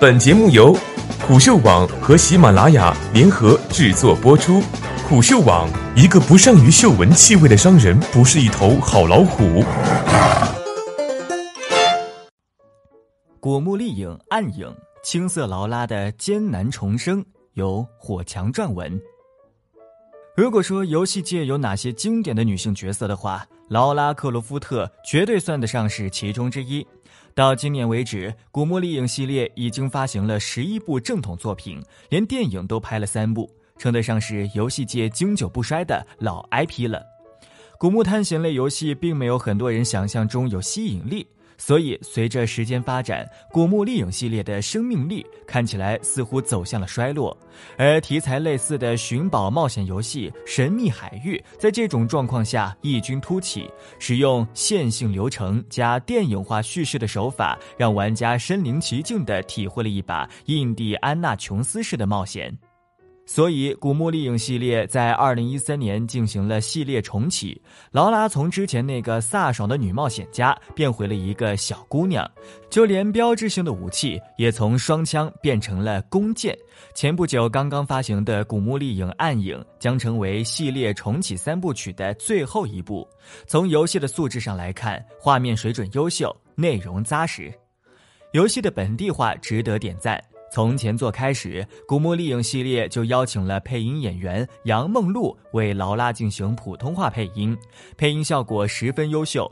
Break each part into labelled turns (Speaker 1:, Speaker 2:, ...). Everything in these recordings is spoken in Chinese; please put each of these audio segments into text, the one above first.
Speaker 1: 本节目由虎嗅网和喜马拉雅联合制作播出。虎嗅网：一个不善于嗅闻气味的商人，不是一头好老虎。
Speaker 2: 果木丽影暗影，青色劳拉的艰难重生，由火墙撰文。如果说游戏界有哪些经典的女性角色的话，劳拉·克罗夫特绝对算得上是其中之一。到今年为止，《古墓丽影》系列已经发行了十一部正统作品，连电影都拍了三部，称得上是游戏界经久不衰的老 IP 了。古墓探险类游戏并没有很多人想象中有吸引力。所以，随着时间发展，古墓丽影系列的生命力看起来似乎走向了衰落，而题材类似的寻宝冒险游戏《神秘海域》在这种状况下异军突起，使用线性流程加电影化叙事的手法，让玩家身临其境地体会了一把印第安纳琼斯式的冒险。所以，《古墓丽影》系列在二零一三年进行了系列重启。劳拉从之前那个飒爽的女冒险家变回了一个小姑娘，就连标志性的武器也从双枪变成了弓箭。前不久刚刚发行的《古墓丽影：暗影》将成为系列重启三部曲的最后一部。从游戏的素质上来看，画面水准优秀，内容扎实，游戏的本地化值得点赞。从前作开始，《古墓丽影》系列就邀请了配音演员杨梦露为劳拉进行普通话配音，配音效果十分优秀。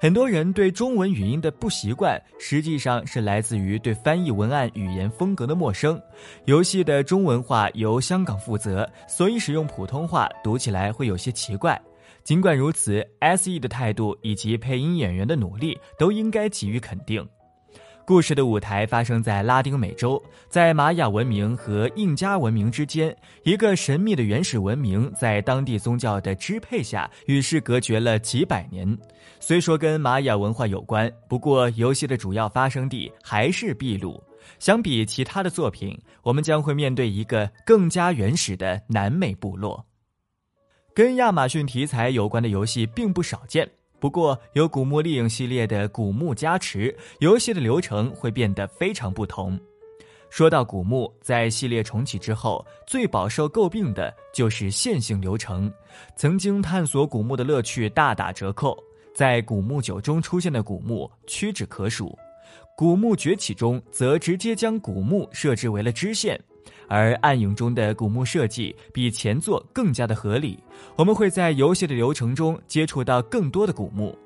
Speaker 2: 很多人对中文语音的不习惯，实际上是来自于对翻译文案语言风格的陌生。游戏的中文化由香港负责，所以使用普通话读起来会有些奇怪。尽管如此，SE 的态度以及配音演员的努力都应该给予肯定。故事的舞台发生在拉丁美洲，在玛雅文明和印加文明之间，一个神秘的原始文明在当地宗教的支配下与世隔绝了几百年。虽说跟玛雅文化有关，不过游戏的主要发生地还是秘鲁。相比其他的作品，我们将会面对一个更加原始的南美部落。跟亚马逊题材有关的游戏并不少见。不过，有古墓丽影系列的古墓加持，游戏的流程会变得非常不同。说到古墓，在系列重启之后，最饱受诟病的就是线性流程，曾经探索古墓的乐趣大打折扣。在古墓九中出现的古墓屈指可数，古墓崛起中则直接将古墓设置为了支线。而暗影中的古墓设计比前作更加的合理，我们会在游戏的流程中接触到更多的古墓。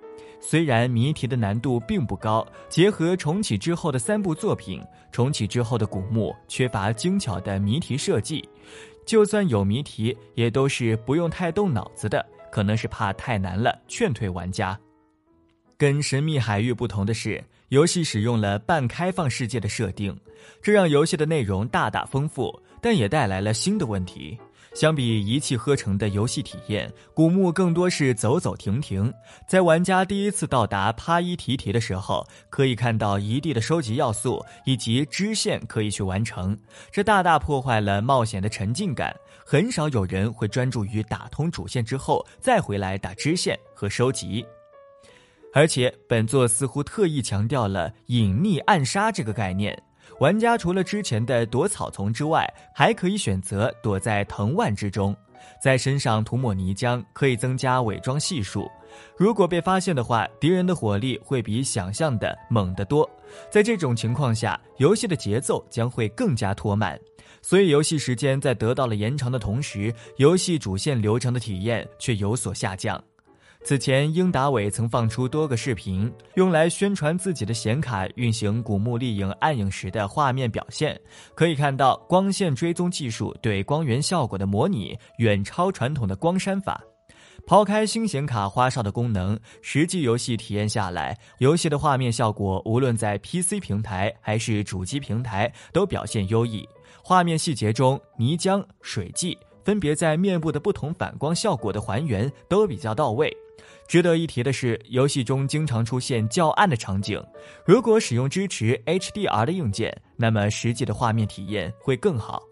Speaker 2: 虽然谜题的难度并不高，结合重启之后的三部作品，重启之后的古墓缺乏精巧的谜题设计，就算有谜题，也都是不用太动脑子的，可能是怕太难了，劝退玩家。跟神秘海域不同的是。游戏使用了半开放世界的设定，这让游戏的内容大大丰富，但也带来了新的问题。相比一气呵成的游戏体验，古墓更多是走走停停。在玩家第一次到达帕伊提提的时候，可以看到一地的收集要素以及支线可以去完成，这大大破坏了冒险的沉浸感。很少有人会专注于打通主线之后再回来打支线和收集。而且本作似乎特意强调了隐匿暗杀这个概念，玩家除了之前的躲草丛之外，还可以选择躲在藤蔓之中，在身上涂抹泥浆可以增加伪装系数。如果被发现的话，敌人的火力会比想象的猛得多。在这种情况下，游戏的节奏将会更加拖慢，所以游戏时间在得到了延长的同时，游戏主线流程的体验却有所下降。此前，英达伟曾放出多个视频，用来宣传自己的显卡运行《古墓丽影：暗影》时的画面表现。可以看到，光线追踪技术对光源效果的模拟远超传统的光栅法。抛开新显卡花哨的功能，实际游戏体验下来，游戏的画面效果无论在 PC 平台还是主机平台都表现优异。画面细节中，泥浆、水迹分别在面部的不同反光效果的还原都比较到位。值得一提的是，游戏中经常出现较暗的场景。如果使用支持 HDR 的硬件，那么实际的画面体验会更好。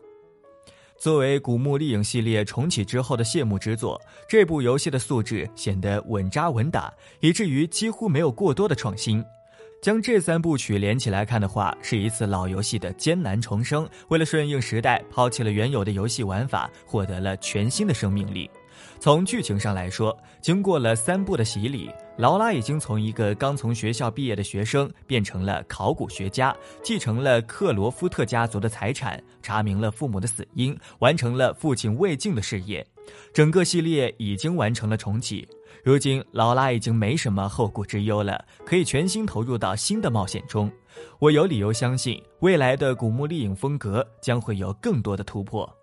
Speaker 2: 作为《古墓丽影》系列重启之后的谢幕之作，这部游戏的素质显得稳扎稳打，以至于几乎没有过多的创新。将这三部曲连起来看的话，是一次老游戏的艰难重生。为了顺应时代，抛弃了原有的游戏玩法，获得了全新的生命力。从剧情上来说，经过了三部的洗礼，劳拉已经从一个刚从学校毕业的学生变成了考古学家，继承了克罗夫特家族的财产，查明了父母的死因，完成了父亲未竟的事业。整个系列已经完成了重启。如今，劳拉已经没什么后顾之忧了，可以全心投入到新的冒险中。我有理由相信，未来的古墓丽影风格将会有更多的突破。